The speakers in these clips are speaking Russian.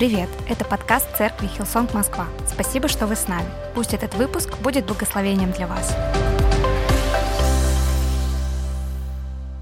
Привет! Это подкаст церкви Hillsong Москва. Спасибо, что вы с нами. Пусть этот выпуск будет благословением для вас.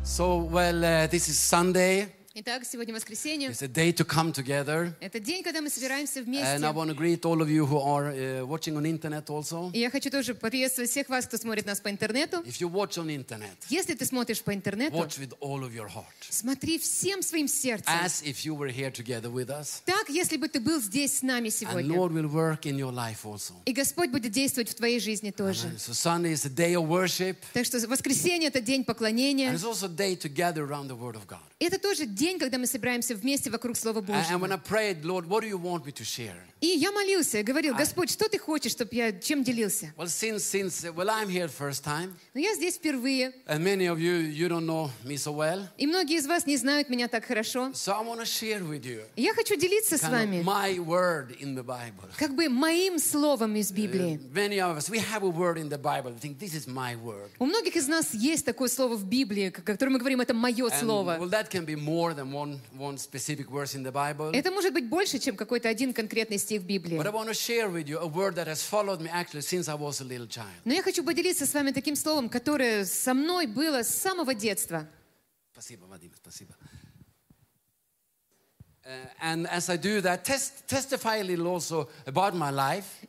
So, well, uh, this is Sunday. Итак, сегодня воскресенье. It's a day to come together. Это день, когда мы собираемся And I вместе. want to greet all of you who are uh, watching on internet also. И я хочу тоже приветствовать всех вас, кто смотрит нас по интернету. If you watch on internet, Если ты смотришь по интернету, watch with all of your heart. смотри всем своим сердцем. As if you were here together with us. Так, если бы ты был здесь с нами And сегодня. Lord will work in your life also. И Господь будет действовать в твоей жизни тоже. And so Sunday is a day of worship. Так что воскресенье — это день And поклонения. it's also a day to gather around the Word of God. Это тоже день, когда мы собираемся вместе вокруг Слова Божьего. И я молился, говорил, Господь, что ты хочешь, чтобы я чем делился? Well, since, since, uh, well, I'm here first time. Но я здесь впервые, And many of you, you don't know me so well. и многие из вас не знают меня так хорошо. So I want to share with you Я хочу делиться с of вами my word in the Bible. как бы моим словом из Библии. Many of us, we have a word in the Bible. We think this is my word. У многих из нас есть такое слово в Библии, которое мы говорим, это мое And, слово. well, that can be more one, one specific verse in the Bible. Это может быть больше, чем какой-то один конкретный стих в Библии. But I want to share with you a word that has followed me actually since I was a little child. Но я хочу поделиться с вами таким словом, которое со мной было с самого детства. Спасибо, Vadim, спасибо. Uh, and as I do that, test, testify a little also about my life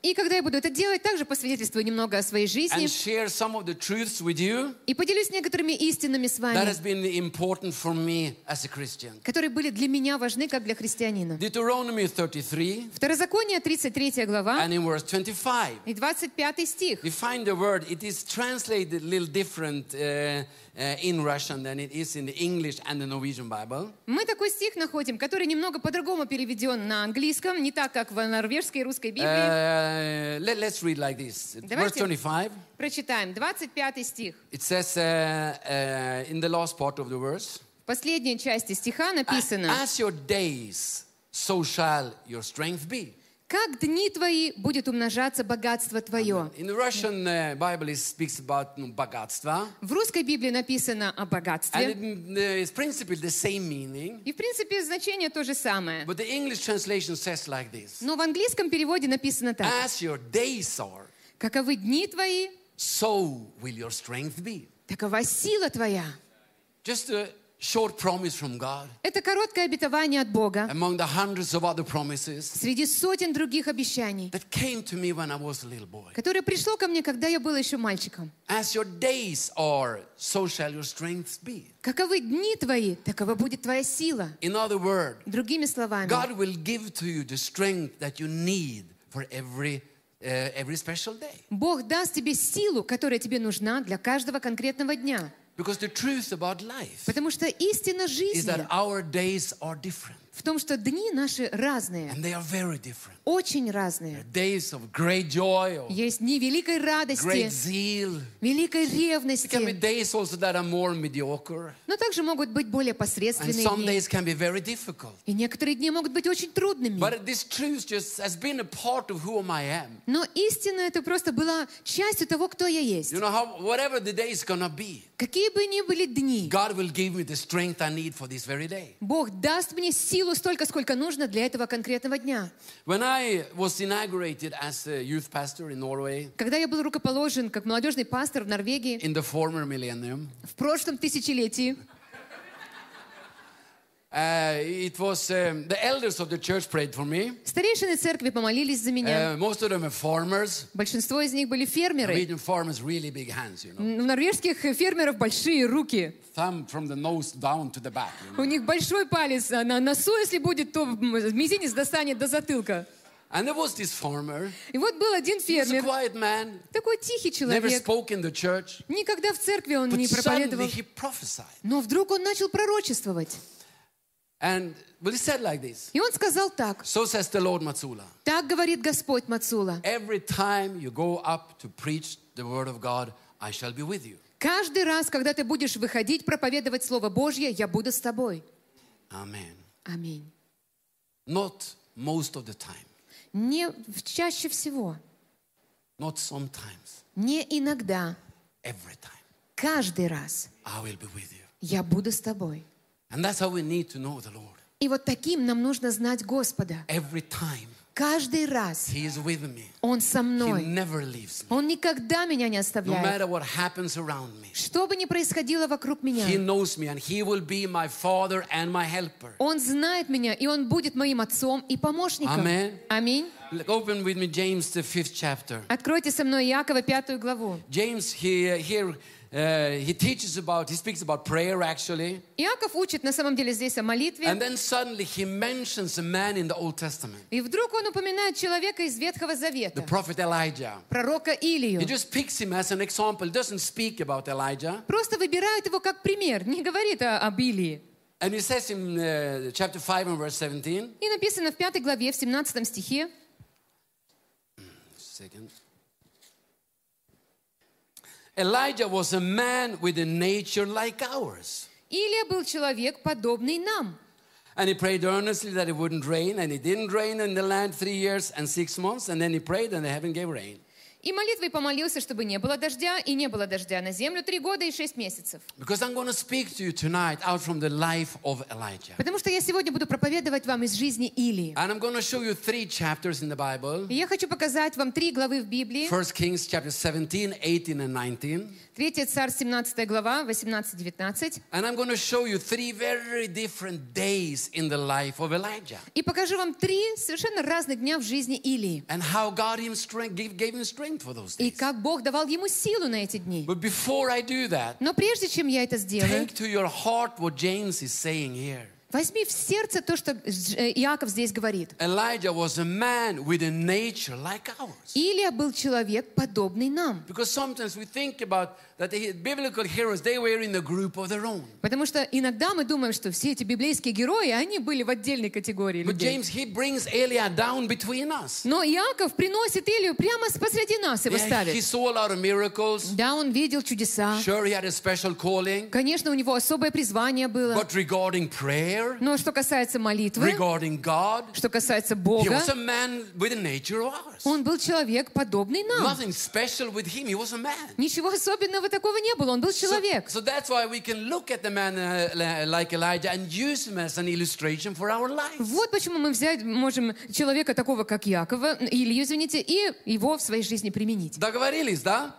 И когда я буду это делать, также посвидетельствую немного о своей жизни and share some of the truths with you и поделюсь некоторыми истинами с that вами, has been important for me as a Christian. которые были для меня важны, как для христианина. Deuteronomy 33 Второзаконие, 33 глава and in verse 25. и 25 стих. We find the word, it is translated a little different uh, in Russian than it is in the English and the Norwegian Bible. Мы такой стих находим, который немного по-другому переведен на английском, не так, как в норвежской и русской Библии. Uh, let, us read like this. Verse Давайте 25. прочитаем. 25 стих. It says uh, uh, in the last part of the verse, В последней части стиха написано, As your days, so shall your strength be. «Как дни твои будет умножаться богатство твое». In the Russian uh, Bible, it speaks about ну, богатство. В русской Библии написано о And богатстве. it uh, is principally the same meaning. И, в принципе, значение то же самое. But the English translation says like this Но в английском переводе написано так. As your days are, «Каковы дни твои, so will your strength be. такова сила твоя». Just a short promise from God Это короткое обетование от Бога among the hundreds of other promises среди сотен других обещаний, that came to me when I was a little boy. которое пришло ко мне, когда я был еще мальчиком. As your days are, so shall your strength be. Каковы дни твои, такова будет твоя сила. In other words, Другими словами, God will give to you the strength that you need for every, uh, every special day. Бог даст тебе силу, которая тебе нужна для каждого конкретного дня. Because the truth about life Потому что истина is жизни that our days are different. В том, что дни наши разные, And they are very different. очень разные. Days of great joy, or Есть дни великой great радости, zeal. великой It can be ревности, days also that are more mediocre. но также могут быть более And посредственные some дни. days can be very difficult. И некоторые дни могут быть очень трудными. But this truth just has been a part of who I am. Но истина это просто была частью того, кто я есть. You know how whatever the day is gonna be, Какие бы ни были дни, God will give me the strength I need for this very day. Бог даст мне силу столько, сколько нужно для этого конкретного дня. Norway Когда я был рукоположен как молодежный пастор в Норвегии в прошлом тысячелетии, uh, it was um, the elders of the church prayed for me. старейшины церкви помолились за меня. Uh, most of them are farmers. Большинство из них были фермеры. Norwegian farmers really big hands, you know, У норвежских фермеров большие руки. thumb from the nose down to the back. you know. У них большой палец а на носу, если будет, то мизинец достанет до затылка. And there was this farmer. И вот был один He was a фермер, quiet man, такой тихий never человек. spoke in the church, Никогда в церкви он but не проповедовал. he prophesied. Но вдруг он начал пророчествовать. And well, he said like this. И он сказал так. So says the Lord Matsula. Так говорит Господь Мацула. Every time you go up to preach the word of God, I shall be with you. Каждый раз, когда ты будешь выходить проповедовать Слово Божье, я буду с тобой. Amen. Аминь. Not most of the time, Не чаще всего, not sometimes, не иногда, every time. каждый раз I will be with you. я буду с тобой. And that's how we need to know the Lord. И вот таким нам нужно знать Господа. Every time Каждый раз He is with me. Он со He мной. Он никогда меня не No оставляет. matter what happens around me, Что бы ни происходило вокруг меня. Он знает меня, и Он будет моим отцом и помощником. Аминь. Open with me James, the fifth chapter. Откройте со мной Иакова пятую главу. James, he, here, uh, he teaches about, he speaks about prayer actually. Иаков учит на самом деле здесь о молитве. And then suddenly he mentions a man in the Old Testament, И вдруг он упоминает человека из Ветхого the Завета, prophet Elijah. пророка Илию. He just picks him as an example, doesn't speak about Elijah. Просто выбирает его как пример, не говорит о- об Илии. And he says in uh, chapter 5 and verse 17, И написано в пятой главе, в 17 стихе, second. Elijah was a man with a nature like ours. Илия был человек, подобный нам. And he prayed earnestly that it wouldn't rain, and it didn't rain in the land three years and six months. And then he prayed, and the heaven gave rain. И молитвой помолился, чтобы не было дождя, и не было дождя на землю три года и шесть месяцев. Потому что я сегодня буду проповедовать вам из жизни Илии. И я хочу показать вам три главы в Библии. First Kings chapter 17, 18, and 19. Третья царь, 17 глава, 18-19. And I'm going to show you three very different days in the life of Elijah. И покажу вам три совершенно разных дня в жизни Илии. And how God gave him strength for those И как Бог давал ему силу на эти дни. But before I do that, Но прежде чем я это сделаю, take to your heart what James is saying here. возьми в сердце то, что э, Иаков здесь говорит. Илия был человек, подобный нам. Because sometimes we think about that the biblical heroes, they were in a group of their own. Потому что иногда мы думаем, что все эти библейские герои, они были в отдельной категории But людей. James, he brings Eliah down between us. Но Иаков приносит Илию прямо посреди нас его Yeah, he ставит. saw a lot of miracles. Да, он видел чудеса. Sure, he had a special calling. Конечно, у него особое призвание было. But regarding prayer, Но что касается молитвы, regarding God, что касается he Бога, was a man with a nature of ours. он был человек, подобный нам. Nothing special with him. He was a man. Ничего особенного такого не было, он был человек. so that's why we can look at the man uh, li- like Elijah and use him as an illustration for our lives. Вот почему мы взять можем человека такого, как Якова, Илью, извините, и его в своей жизни применить. Договорились, да?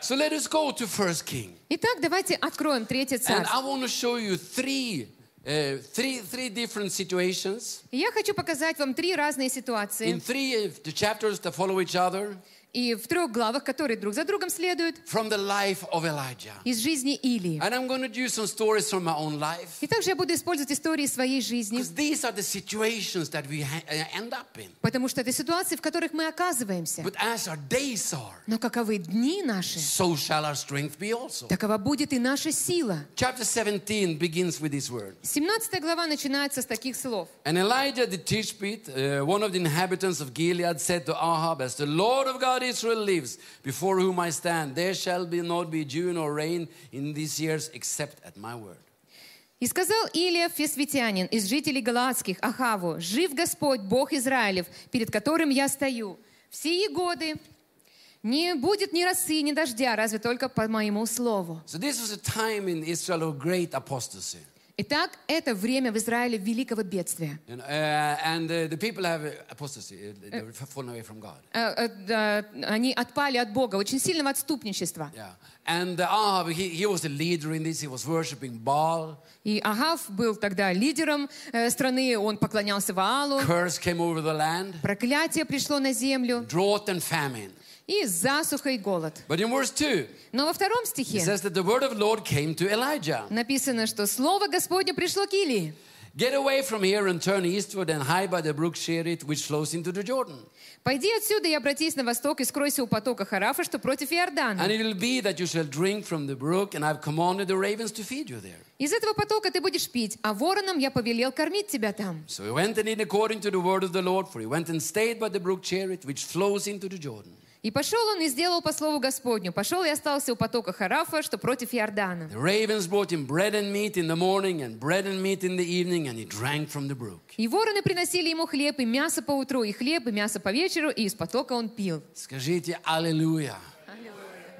So let us go to First King. Итак, давайте откроем Третье And царство. I want to show you three, uh, three, three different situations Я хочу показать вам три разные in ситуации. three of the chapters that follow each other И в трех главах, которые друг за другом следуют, from the life of Elijah. из жизни Илии. And I'm going to use some stories from my own life И также я буду использовать истории своей жизни, because these are the situations that we uh, end up in. потому что это ситуации, в которых мы оказываемся. But as our days are, Но каковы дни наши, so shall our strength be also. такова будет и наша сила. Chapter 17 begins with this word. 17 глава начинается с таких слов. And Elijah the Tishbite, uh, one of the inhabitants of Gilead, said to Ahab, As the Lord of God Israel lives, before whom I stand, there shall be not be dew nor rain in these years except at my word. И сказал Илия Фесвитянин из жителей Галаадских Ахаву, «Жив Господь, Бог Израилев, перед которым я стою. В сии годы не будет ни росы, ни дождя, разве только по моему слову». So this was a time in Israel of great apostasy. Итак, это время в Израиле великого бедствия. Uh, uh, uh, uh. Э, э, Они отпали от Бога, очень сильного отступничества. Uh. И Агав был тогда лидером э, страны, он поклонялся Ваалу. Проклятие пришло на землю, drought and famine. И засуха, и голод. But in verse 2, Но во втором it стихе says that the word of the Lord came to Elijah. написано, что Слово Господне пришло к Илии. Get away from here and turn eastward and hide by the brook Sherit, which flows into the Jordan. «Пойди отсюда и обратись на восток, и скройся у потока Харафа, что против Иордана. And it will be that you shall drink from the brook, and I've commanded the ravens to feed you there. Из этого потока ты будешь пить, а воронам я повелел кормить тебя там». So he went and did according to the word of the Lord, for he went and stayed by the brook Cherit, which flows into the Jordan. И пошел он и сделал по слову Господню. Пошел и остался у потока Харафа, что против Иордана. The ravens brought him bread and meat in the morning, and bread and meat in the evening, and he drank from the brook. И вороны приносили ему хлеб и мясо по утру, и хлеб и мясо по вечеру, и из потока он пил. Скажите Alleluia.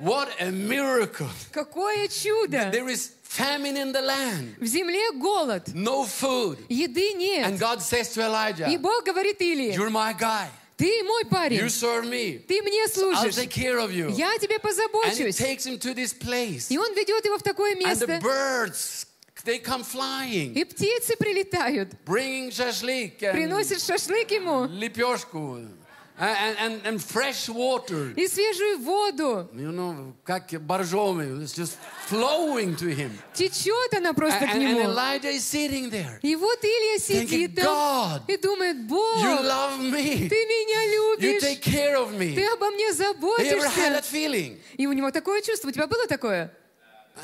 What a miracle. Какое чудо! There is famine in the land, В земле голод, no food. еды And нет. God says to Elijah, И Бог говорит Илии, You're my guy. Ты мой парень, You serve me. ты мне I'll служишь, take care of you. я тебе And he позабочусь. takes him to this place. И он ведет его в такое And the место, birds, they come flying, и птицы прилетают, bringing and приносят шашлык ему lipyoshku and, and, and fresh water. и свежую воду. You know, как боржоми, it's just flowing to him. Течет она просто And, к and нему. Elijah is sitting there. И вот Илья Thinking, сидит там God, и думает, you Бог, love me. ты меня You любишь, take care of me. ты обо мне Have you ever had заботишься. that feeling? И у него такое чувство. У тебя было такое?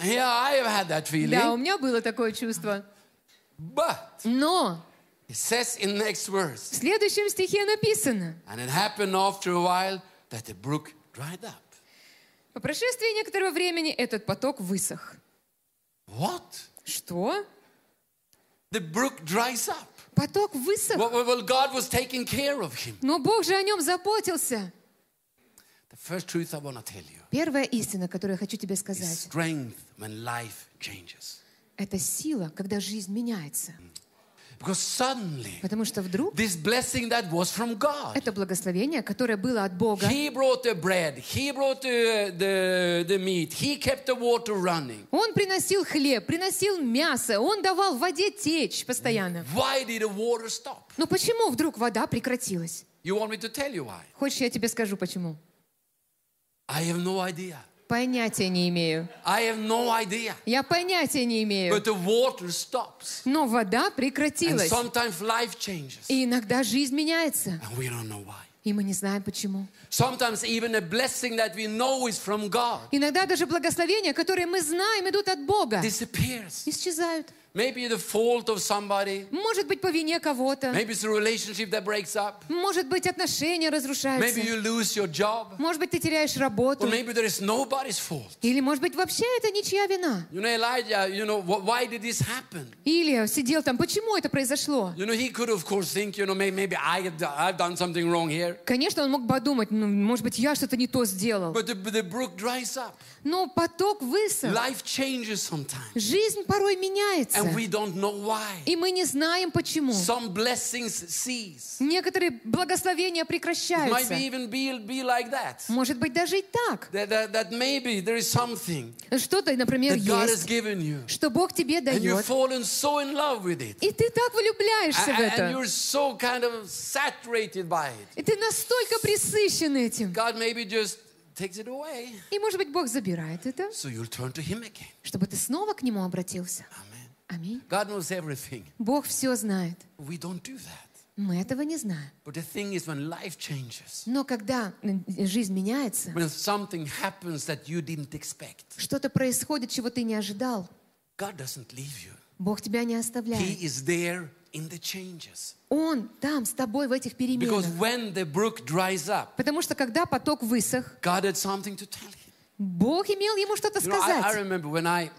Yeah, I have had that Да, у feeling. меня было такое чувство. But Но it says in the next в следующем стихе написано, and it happened after a while that the brook dried up. по прошествии некоторого времени этот поток высох. What? Что? The brook dries up. Поток высох. Well, well, well, God was taking care of him. Но Бог же о нем заботился. The first truth I want to tell you Первая истина, которую я хочу тебе is сказать, strength when life changes. это сила, когда жизнь меняется. Because suddenly, Потому что вдруг this blessing that was from God, это благословение, которое было от Бога, He brought the bread, He brought the, the, the meat, He kept the water running. Он приносил хлеб, приносил мясо, он давал воде течь постоянно. Why did the water stop? Но почему вдруг вода прекратилась? You want me to tell you why? Хочешь, я тебе скажу, почему? I have no idea. Понятия не имею. I have no idea. Я понятия не имею. But the water stops. Но вода And прекратилась. sometimes life changes. И иногда жизнь меняется. And we don't know why. И мы не знаем почему. Иногда даже благословения, которые мы знаем, идут от Бога, исчезают. Maybe the fault of somebody. Может быть, по вине кого-то. Maybe it's a relationship that breaks up. Может быть, отношения разрушаются. Maybe you lose your job. Может быть, ты теряешь работу. Or maybe there is nobody's fault. Или, может быть, вообще это ничья вина. You know, Elijah, you know, wh- why did this happen? Или сидел там, почему это произошло? You know, he could, of course, think, you know, maybe, maybe I have, do- I've done something wrong here. Конечно, он мог подумать, ну, может быть, я что-то не то сделал. But the, but the brook dries up. Но поток высох. Life changes sometimes. Жизнь порой меняется. And we don't know why. И мы не знаем, почему. Some blessings cease. Некоторые благословения It might прекращаются. be even be, be like that. Может быть, даже и так. That, that. that maybe there is something Что-то, например, that God has есть, given you. что Бог тебе And you've дает. fallen so in love with it. И ты так влюбляешься в and это. you're so kind of saturated by it. И ты настолько присыщен этим. God maybe just takes it away. И, может быть, Бог забирает это, So you'll turn to Him again. чтобы ты снова к Нему обратился. Amen. Аминь. God knows everything. Бог все знает. We don't do that. Мы этого не знаем. But the thing is, when life changes, Но когда м, жизнь меняется, что-то происходит, чего ты не ожидал, God doesn't leave you. Бог тебя не оставляет. Is there in the changes. Он там с тобой в этих Because переменах. when the brook dries up, Потому что когда поток высох, God had something to tell him. Бог имел ему что-то You know, I, I сказать. remember when I,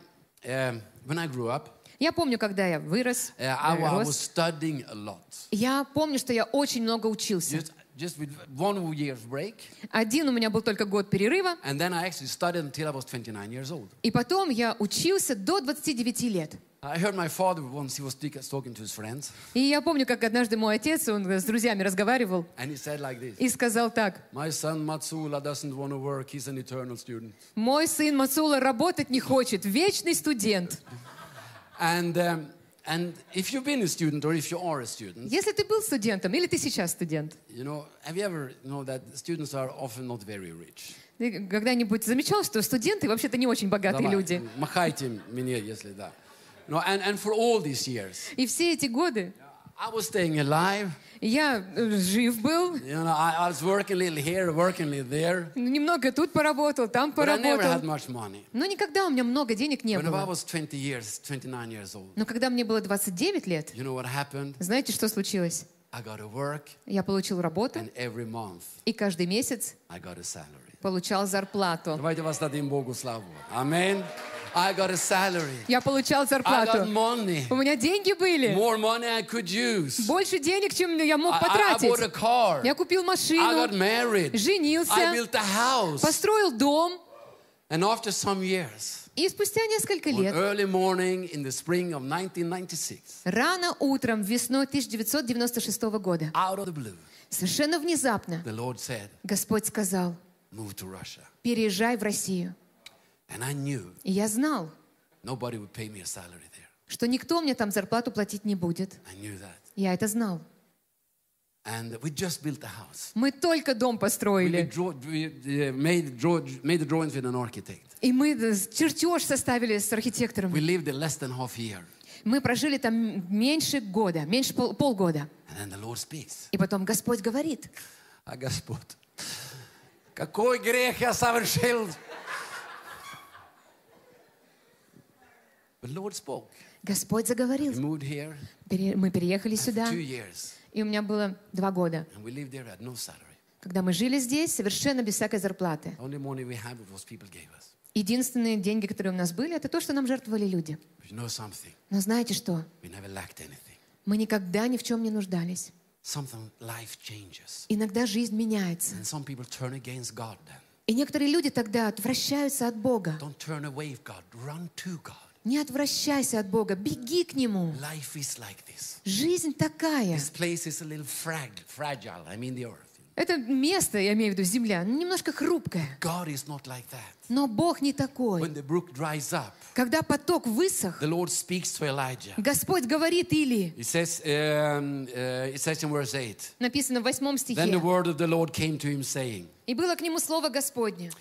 um, when I grew up, Я помню, когда я вырос, uh, I, э, I was рос, studying a lot. я помню, что я очень много учился. Just with one year's break. Один у меня был только год перерыва, And then I actually studied until I was 29 years old. и потом я учился до 29 лет. I heard my father once, he was speak- talking to his friends, И я помню, как однажды мой отец, он с друзьями разговаривал, and he said like this. и сказал так, My son Matsula doesn't want to work, he's an eternal student. мой сын Мацула работать не хочет, вечный студент. And, um, and if you've been a student or if you are a student, Если ты был студентом, или ты сейчас студент, you know, have you ever know that students are often not very rich? ты когда-нибудь замечал, что студенты вообще-то не очень богатые Давай, люди? Махайте мне, если да. No, and, and for all these years, И все эти годы I was staying alive. я э, жив был, You know, I, I was working a little here, working a little there, немного тут поработал, там but I never had поработал. much money. Но никогда у меня много денег не When I было. was 20 years, 29 years old, Но когда мне было 29 лет, you know what happened? знаете, что случилось? I got to work, Я получил работу, and every month и каждый месяц I got a salary. получал зарплату. Давайте воздадим Богу славу. Amen. I got a salary. Я получал I got зарплату. money. У меня деньги были. More money I could use. Больше денег, чем я мог I, I, I bought a потратить. car. Я купил I got машину, married. I женился, built a house. построил дом. And after some years, И спустя несколько лет, early morning in the spring of 1996, рано утром, весной 1996 года, out of the blue, совершенно внезапно the Lord said, Господь сказал, Move to Russia. переезжай в Россию. И я знал, что никто мне там зарплату платить не будет. Я это знал. Мы только дом We, построили. И мы чертеж составили с архитектором. We lived there less than half a year. Мы прожили там меньше года, меньше пол- полгода. И потом Господь говорит, А Господь, какой грех я совершил? The Lord spoke. Господь заговорил. Мы переехали сюда, и у меня было два года, когда мы жили здесь совершенно без всякой зарплаты. Единственные деньги, которые у нас были, это то, что нам жертвовали люди. Но знаете что? Мы никогда ни в чем не нуждались. Иногда жизнь меняется. И некоторые люди тогда отвращаются от Бога. Не отвращайся от Бога, беги к Нему. Life is like this. Жизнь такая. This place is a little frag- fragile. I mean the earth. Это место, я имею в виду, земля, немножко хрупкое. God is not like that. Но Бог не такой. When the brook dries up, Когда поток высох, the Lord speaks to Elijah. Господь говорит Или, It says, um, uh, it says in verse 8, написано в восьмом Then the стихе, word of the Lord came to him, saying, «И было к нему слово Господне,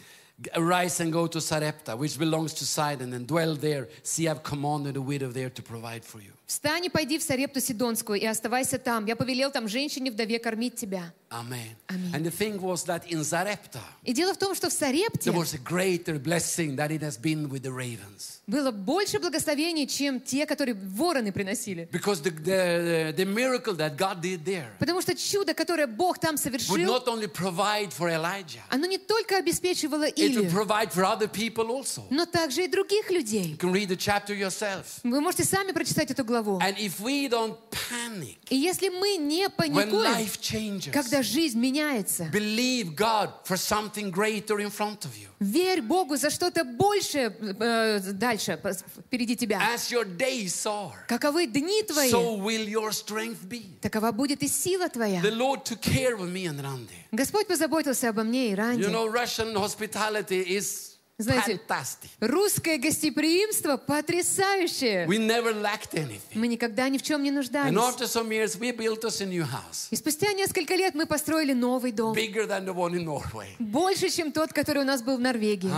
Arise and go to Sarepta, which belongs to Sidon, and dwell there. See, I've commanded a widow there to provide for you. «Встань и пойди в Сарепту Сидонскую, и оставайся там. Я повелел там женщине-вдове кормить тебя». Amen. Amen. And the thing was that in Zarepta, И дело в том, что в Сарепте there was a greater blessing that it has been with the ravens. было больше благословений, чем те, которые вороны приносили. Because the, the, the miracle that God did there Потому что чудо, которое Бог там would совершил, not only provide for Elijah, оно не только обеспечивало it would Илью, provide for other people also. но также и других людей. You can read the chapter yourself. Вы можете сами прочитать эту главу. And if we don't panic И если мы не паникуем, когда жизнь меняется, believe God for something greater in front of you. верь Богу за что-то большее э, дальше, впереди тебя. As your days are, Каковы дни твои, so will your strength be. такова будет и сила твоя. The Lord took care of me and Randy. Господь позаботился обо мне и Ранде. You know, Russian hospitality is Знаете, fantastic. Русское гостеприимство потрясающее. We never lacked anything. Мы никогда ни в чем не And нуждались. after some years, we built us a new house, И спустя несколько лет мы построили новый дом. bigger than the one in Norway. Больше, чем тот, который у нас был в Норвегии.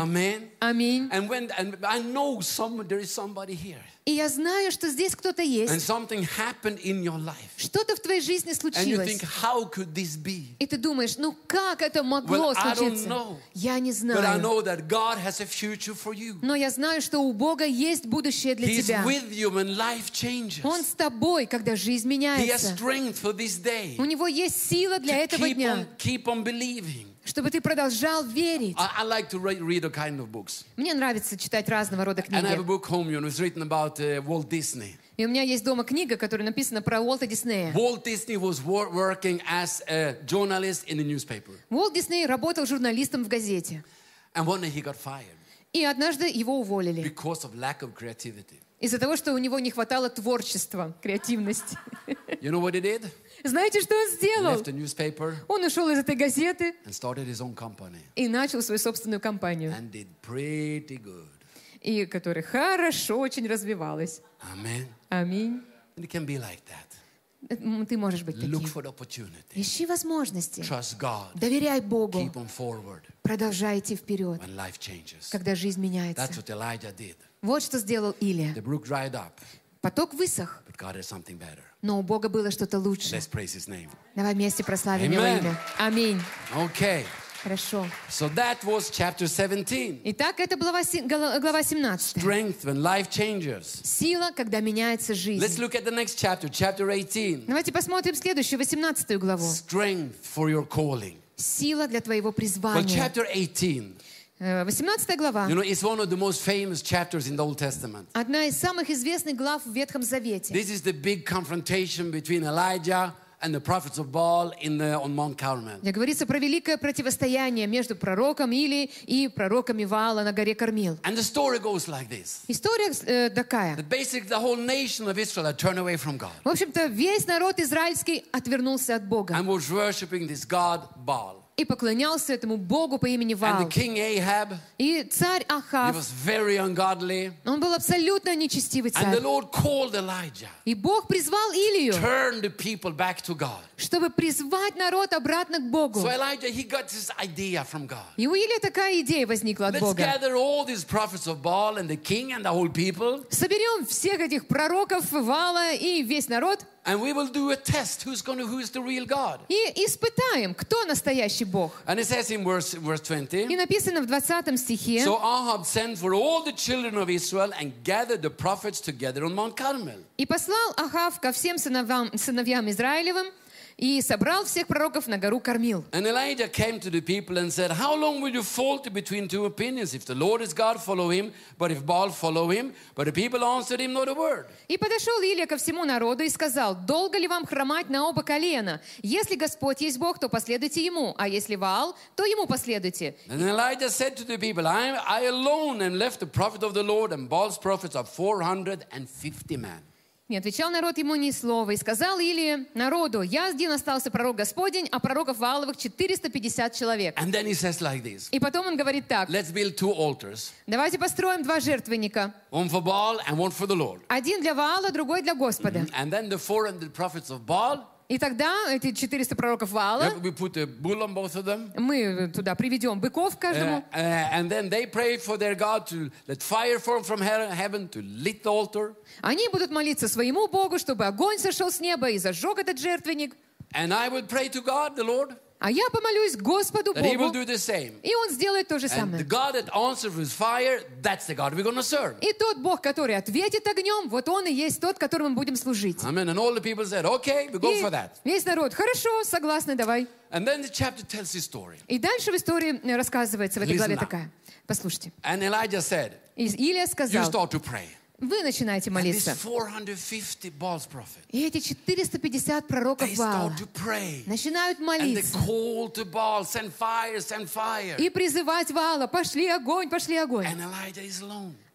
Аминь. And when and I know some there is somebody here, И я знаю, что здесь кто-то есть. Что-то в твоей жизни случилось. think? И ты думаешь, ну как это могло Well, случиться? know. Я не знаю. Но я знаю, что у Бога есть будущее для He's тебя. Он с тобой, когда жизнь He меняется. У него есть сила для этого keep дня, on, keep on believing. Чтобы ты продолжал верить. I, I like to read, read a kind of books. Мне нравится читать разного рода And I have a книги. book home, you know, it's written about uh, Walt Disney. И у меня есть дома книга, которая написана про Уолта Диснея. Walt Disney was wor- working as a journalist in a newspaper. Уолт Дисней работал журналистом в газете. And one day he got fired И однажды его уволили because of lack of creativity. из-за того, что у него не хватало творчества, креативности. You know what he did? Знаете, что он сделал? left the newspaper Он ушел из этой газеты and started his own company и начал свою собственную компанию, and did pretty good. и которая хорошо очень развивалась. Аминь. And it can be like that. М, Ты можешь быть таким. Ищи возможности. Доверяй Богу. Keep on forward Продолжай идти вперед, когда жизнь меняется. Вот что сделал Илия. Поток высох, но у Бога было что-то лучше. Давай вместе прославим Его имя. Аминь. Okay, Хорошо. so that was chapter 17. Итак, это глава, глава 17. Strength when life changes. Сила, когда меняется Let's жизнь. look at the next chapter, chapter 18. Давайте посмотрим следующую, 18 главу. Strength for your calling. Сила для твоего Well, призвания. chapter 18, Э, 18 глава. you know, it's one of the most famous chapters in the Old Testament. Одна из самых известных глав в Ветхом Завете. This is the big confrontation between Elijah and the prophets of Baal in the, on Mount Carmel. где говорится про великое противостояние между пророком Или и пророками Ваала на горе Кормил. And the story goes like this. История э, такая. That basically the whole nation of Israel turned away from God В общем-то, весь народ израильский отвернулся от Бога and was worshipping this God Baal. И поклонялся этому Богу по имени Ваал. Ahab, И царь Ахав, ungodly. он был абсолютно нечестивый царь. Elijah, И Бог призвал Илию, чтобы призвать народ обратно к Богу. So Elijah. И у Илии такая идея возникла от Let's Бога. Соберем всех этих пророков Вала и весь народ and we will do a test who's going to who is the real God. и испытаем, кто настоящий Бог. And it says in verse verse 20. И написано в 20 стихе, So Ahab sent for all the children of Israel and gathered the prophets together on Mount Carmel. «И послал Ахав ко всем сыновьям, сыновьям Израилевым, и собрал всех пророков на гору Кормил. And Elijah came to the people and said, How long will you falter between two opinions? If the Lord is God, follow him, but if Baal, follow him. But the people answered him not a word. И подошел Илия ко всему народу и сказал, «Долго ли вам хромать на оба колена? Если Господь есть Бог, то последуйте Ему, а если Ваал, то Ему последуйте». And Elijah said to the people, I, I alone am left the prophet of the Lord, and Baal's prophets are 450 men. Не отвечал народ ему ни слова. И сказал Илия народу, «Я один остался пророк Господень, а пророков Вааловых 450 человек». And then he says like this И потом он говорит так, Let's build two altars, «Давайте построим два жертвенника. one for Baal and one for the Lord. Один для Ваала, другой для Господа». And then the 400 prophets of Baal, И тогда эти 400 пророков Ваала, we put a bull on both of them. мы туда приведем быков Uh, каждому, uh, and then they prayed for their God to let fire fall from he- heaven to lit the altar. Они будут молиться своему Богу, чтобы огонь сошел с неба и зажег этот жертвенник. And I will pray to God, the Lord, А я помолюсь Господу that He will Богу, do the same. и Он сделает то же And the самое. God that answers with fire, that's the God we're going to serve. И тот Бог, который ответит огнем, вот Он и есть тот, которому мы будем служить. Amen. And all the people said, okay, we go И for that. весь народ, хорошо, согласны, давай. And then the chapter tells this story. И дальше в истории э, рассказывается в этой Listen главе now. такая. Послушайте. And Elijah said, И Илия you сказал, start to pray. Вы начинаете молиться. 450 Baal's prophets, И эти 450 пророков pray. начинают молиться и призывать Ваала, пошли огонь, пошли огонь.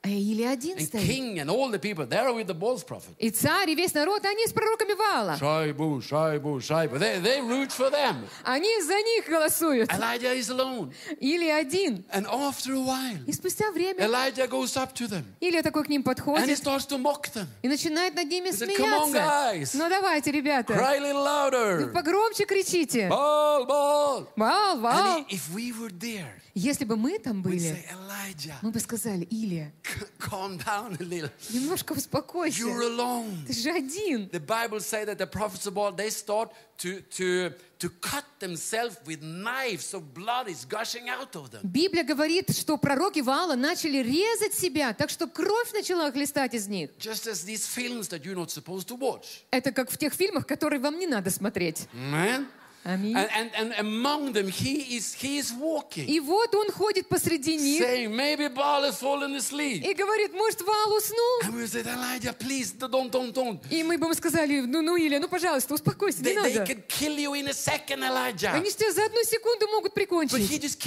А Илия один And стоит. king and all the people, they're with the Baal's prophet. И царь, и весь народ, они с пророками Ваала. Shaibu, Shaibu, Shaibu. They, they root for them. Они за них голосуют. Elijah is alone. Или один. And after a while, И спустя время Elijah goes up to them Илья такой к ним and he подходит starts to mock them. и начинает над ними said, "Come on, смеяться. guys. Ну давайте, ребята, Cry a little louder. погромче кричите. Вал, вал. And i- if we were there, Если бы мы там были, say, мы бы сказали, Илья, calm down a little. немножко успокойся. You're alone. Ты же один. The Bible says that the prophets of Baal, they start to, to, to cut themselves with knives so blood is gushing out of them. Библия говорит, что пророки Ваала начали резать себя, так что кровь начала хлестать из них. Just as these films that you're not supposed to watch. Это как в тех фильмах, которые вам не надо смотреть. Man. Аминь. And, and, and among them, he is, he is walking, И вот он ходит посреди них saying, maybe Baal has fallen asleep. и говорит, может, Ваал уснул? And we said, Elijah, please, don't, don't, don't. И мы бы ему сказали, ну, ну, Илья, ну, пожалуйста, успокойся, не надо. can kill you in a second, Elijah. Они тебя за одну секунду могут прикончить.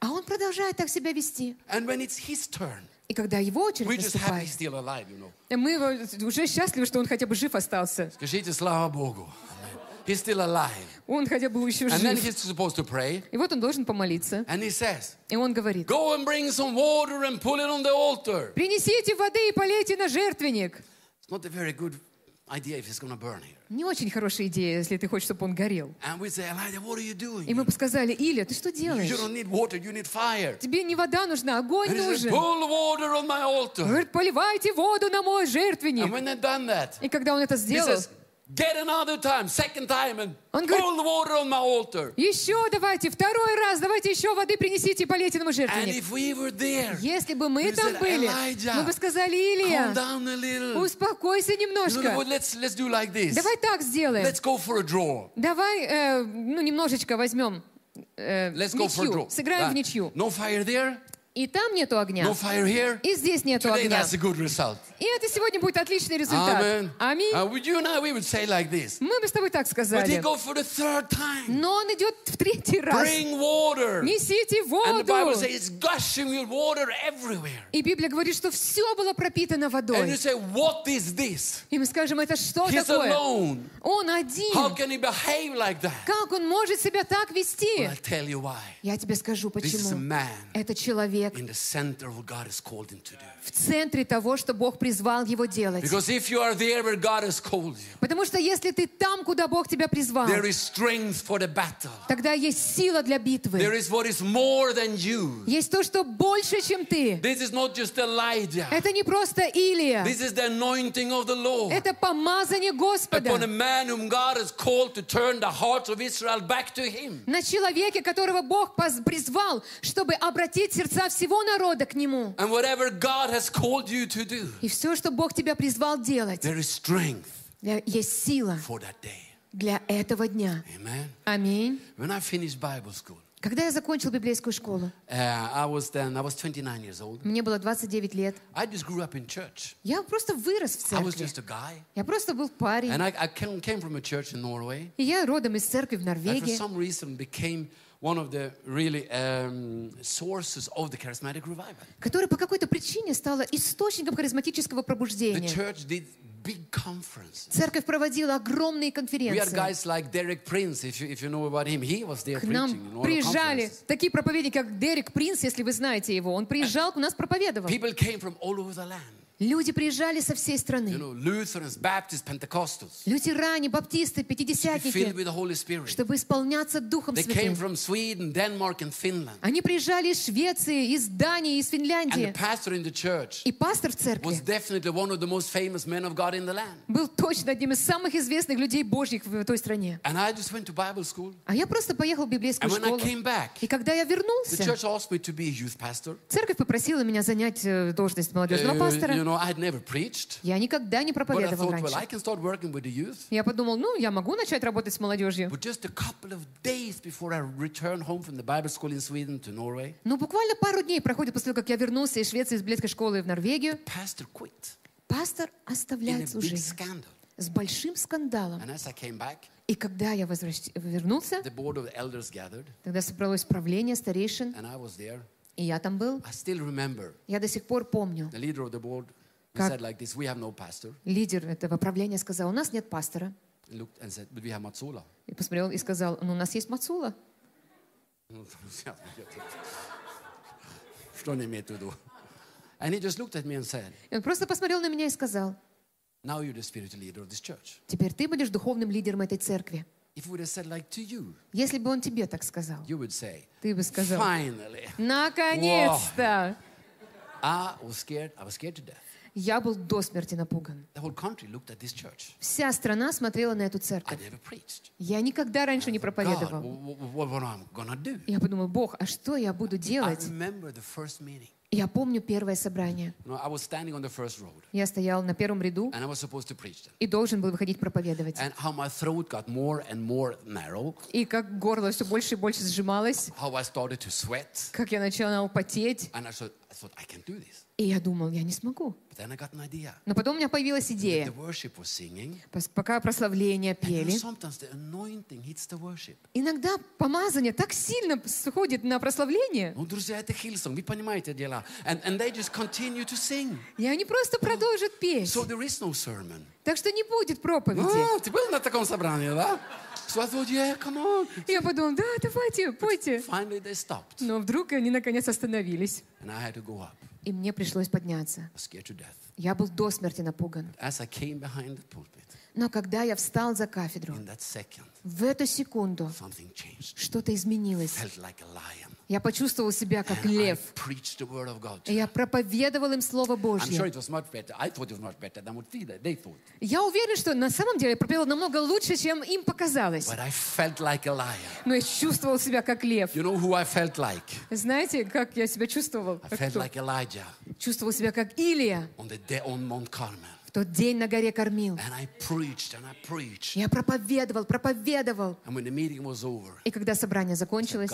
А он продолжает так себя вести. И когда его очередь наступает, мы уже счастливы, что он хотя бы жив остался. Скажите слава Богу. He's still alive. Он хотя бы еще And then жив. he's supposed to pray. И вот он должен помолиться. And he says, И он говорит, Go and bring some water and put it on the altar. принесите воды и полейте на жертвенник. It's not a very good idea if going to burn here. Не очень хорошая идея, если ты хочешь, чтобы он горел. And we say, Elijah, what are you doing? И мы бы сказали, Илья, ты что You делаешь? don't need water, you need fire. Тебе не вода нужна, огонь And нужен. Pull water on my altar. Говорит, поливайте воду на мой And жертвенник. when they've done that, И когда он это he сделал, says, Get another time, second time, and Он говорит- the water on my altar. еще давайте, второй раз, давайте еще воды принесите и полейте на мой And жертвенник. if we were there, Если бы мы там said, были, "Elijah, мы бы сказали, calm Илья, down a little. успокойся No, no, немножко. let's, let's do like this. Давай так сделаем. Let's go for a draw. Давай, э, ну, немножечко возьмем э, Let's go for a ничью. draw. Сыграем в ничью. No fire there, И там нету огня. no fire here. И здесь нету Today огня. that's a good result. И это сегодня будет отличный результат. Amen. Аминь. Uh, would you and I, we would say like this. Мы бы с тобой так But he сказали. go for the third time. Но он идет в третий раз. Bring water. Несите And the Bible воду. says it's gushing with water everywhere. И Библия говорит, что все было пропитано And you водой. say, what is this? И мы скажем, это что He's такое? alone. Он How один. can he behave like that? Как он может себя так вести? Well, I'll tell you why. Я тебе скажу, This is a почему. man Это человек in the center of what God has called him to do. в центре того, что Бог призвал его делать. Because if you are there where God has called you, Потому что если ты там, куда Бог тебя призвал, тогда есть сила для There битвы. Есть то, что больше, чем ты. Это не просто Илия. Это помазание Господа на человеке, которого Бог призвал, чтобы обратить сердца всего народа к Нему. And whatever God has called you to do, И все, что Бог тебя призвал делать, there is strength для- есть сила for that day. для этого дня. Аминь. Когда я закончил библейскую школу, uh, I was then I was 29 years old. мне было 29 лет. Я просто вырос в церкви. Я просто был парень. И я родом из церкви в Норвегии, some reason became one of the really um, sources of the charismatic revival. которая по какой-то причине стала источником харизматического The пробуждения. church did big conferences. Церковь проводила огромные конференции. like Prince, if you, if you know him. К нам приезжали такие проповедники, как Дерек Принц, если вы знаете его. Он приезжал, у нас проповедовал. People came from all over the land. Люди приезжали со всей You страны. know, Lutherans, Baptists, Pentecostals. Лютеране, баптисты, пятидесятники, the чтобы исполняться Духом They came Святым. from Sweden, Denmark, and Finland. Они приезжали из Швеции, из Дании, из And the Финляндии. pastor in the church И пастор в was церкви definitely one of the most famous men of God in the land. был точно одним из самых известных людей Божьих в той стране. And I just went to Bible school. А я просто поехал в библейскую And when I школу. came back, И когда я the вернулся, church asked me to be a youth pastor. церковь попросила меня занять э, должность молодежного you пастора. Know, I had never preached. Я никогда не But I проповедовал thought, well, I раньше. can start working with the youth. Я подумал, ну, я могу начать работать с молодежью. But just a couple of days before I returned home from the Bible school in Sweden to Norway, Но буквально пару дней проходит после того, как я вернулся из Швеции, из библейской школы в Норвегию. pastor quit Пастор оставляет служение с большим скандалом. And as I came back, И когда я возвращ- вернулся, тогда собралось правление старейшин, и я там был. I still remember Я до сих пор помню. the leader of the board he Как- said like this: "We have no pastor." Лидер этого правления сказал, у нас нет пастора. And looked and said, "But we have Matsola." И посмотрел и сказал, ну, у нас есть Мацула. Что не имеет в виду? And he just looked at me and said, И он просто посмотрел на меня и сказал, "Now you're the spiritual leader of this church." теперь ты будешь духовным лидером этой церкви. Если бы он тебе так сказал, ты бы сказал, "Finally." наконец-то! Я был до смерти напуган. Вся страна смотрела на эту церковь. Я никогда раньше не проповедовал. Я подумал, Бог, а что я буду делать? Я помню первое собрание. Я стоял на первом ряду и должен был выходить проповедовать. И как горло все больше и больше сжималось, как я начинал потеть. И я думал, я не смогу. Но потом у меня появилась идея. Пока прославление пели, иногда помазание так сильно сходит на прославление, Ну, друзья, это Hillsong, вы понимаете дела. And, and they just continue to sing. и они просто продолжат петь. So there is no sermon. Так что не будет проповеди. А, ты был на таком собрании, да? Come on. Я подумал, да, давайте, пойте. Finally they stopped. Но вдруг они наконец остановились, And I had to go up. и мне пришлось подняться. Я был до смерти напуган. Но когда я встал за кафедру, в эту секунду что-то изменилось. Я почувствовал себя как лев. И я проповедовал им Слово Божье. Я уверен, что на самом деле я проповедовал намного лучше, чем им показалось. Но я чувствовал себя как лев. Знаете, как я себя чувствовал? Чувствовал себя как Илия тот день на горе кормил. Я проповедовал, проповедовал. И когда собрание закончилось,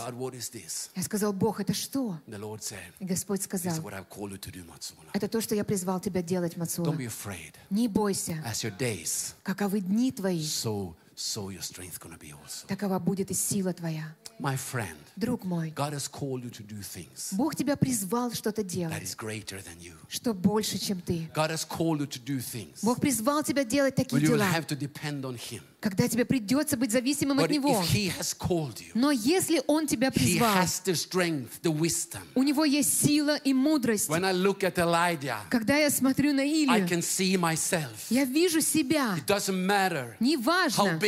я сказал, Бог, это что? И Господь сказал, это то, что я призвал тебя делать, Мацула. Не бойся, каковы дни твои, so so your strength gonna be also. такова будет и сила твоя. My friend, Друг мой, God has called you to do things Бог тебя призвал что-то that делать, is greater than you. что больше, чем ты. God has called you to do things Бог призвал тебя делать where такие you will дела, have to depend on Him. Когда тебе придется быть зависимым от But Него. has called you, Но если Он тебя призвал, the strength, the wisdom. у Него есть сила и мудрость. Elijah, Когда я смотрю на Илью, я вижу себя. Неважно,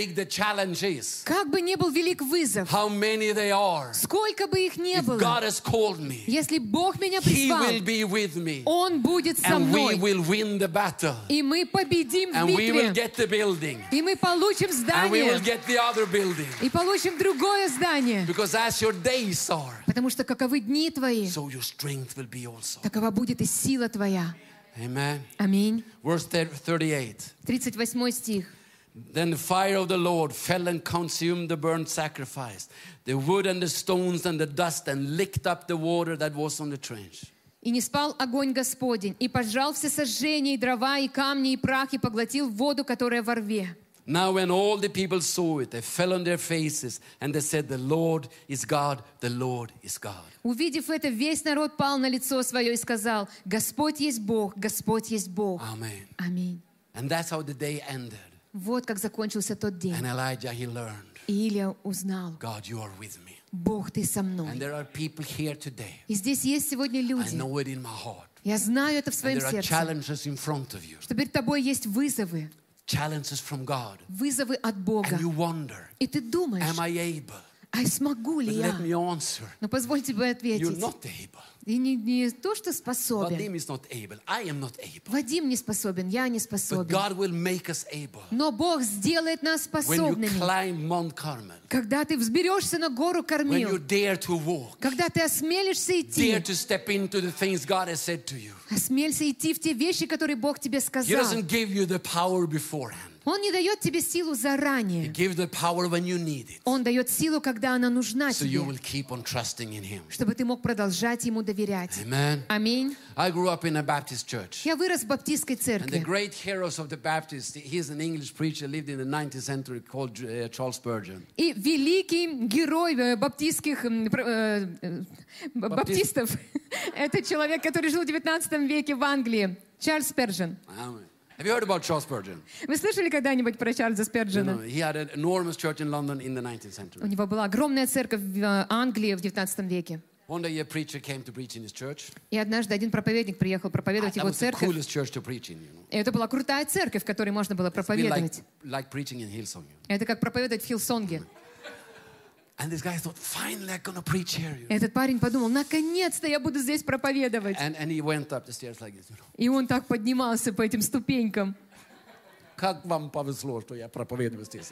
как бы ни был велик вызов, how many they are. сколько бы их ни было, me, если Бог меня призвал. Он будет со мной. И мы победим в битве. И мы получим And we will здание. get the other building. И получим другое здание. Because as your days are, Потому что каковы дни твои, so your strength will be also. такова будет и сила твоя. Amen. Аминь. Verse 38. 38 стих. Then the fire of the Lord fell and consumed the burnt sacrifice, the wood and the stones and the dust, and licked up the water that was on the trench. «И не спал огонь Господень, и пожал все сожжения, и дрова, и камни, и прах, и поглотил воду, которая во рве». Now, when all the people saw it, they fell on their faces and they said, The Lord is God, the Lord is God. Увидев это, весь народ пал на лицо свое и сказал, «Господь есть Бог, Господь есть Бог». Amen. Аминь. And that's how the day ended. Вот как закончился тот день. And Elijah, he learned, И Илия узнал, God, you are with me. Бог, ты со And мной. there are people here today. И здесь есть сегодня I люди. know it in my heart. Я знаю это в And своем there are сердце. challenges in front of you, Что перед тобой есть вызовы. challenges from God. Вызовы от Бога. And you wonder, И ты думаешь, Am I able? а смогу ли But я? let me answer. Но позволь тебе You're ответить. И не, не то, что способен. Vadim is not able. I am not able. Вадим не способен, я не But способен. God will make us able. Но Бог сделает нас When you способными. climb Mount Carmel, Когда ты взберешься на гору when you dare to walk, когда ты осмелишься идти, dare to step into the things God has said to you. осмелься идти в те вещи, которые Бог тебе He сказал. doesn't give you the power beforehand. Он не дает тебе силу заранее. Он дает силу, когда она нужна So тебе, чтобы ты мог продолжать Ему доверять. Аминь. Я вырос в баптистской церкви. great heroes of the Baptists, he's an English preacher, lived in the 19th century called uh. И великий герой э, баптистских э, э, баптистов, это человек, который жил в 19 веке в Англии, Чарльз Спержен. Amen. Have you heard about Charles Spurgeon? Вы слышали когда-нибудь про Чарльза You know, Сперджена? he had an enormous church in London in the 19th У century. него была огромная церковь в э, Англии в 19 веке. One day a preacher came to preach in his church. И однажды один проповедник приехал проповедовать его церковь. И это была крутая церковь, в которой можно было like, проповедовать. like preaching in Hillsong. you know. Это как проповедовать в Хилсонге. And Этот парень подумал, наконец-то я буду здесь проповедовать. And, and he went up the stairs like this. You know. И он так поднимался по этим ступенькам. Как вам повезло, что я проповедую здесь.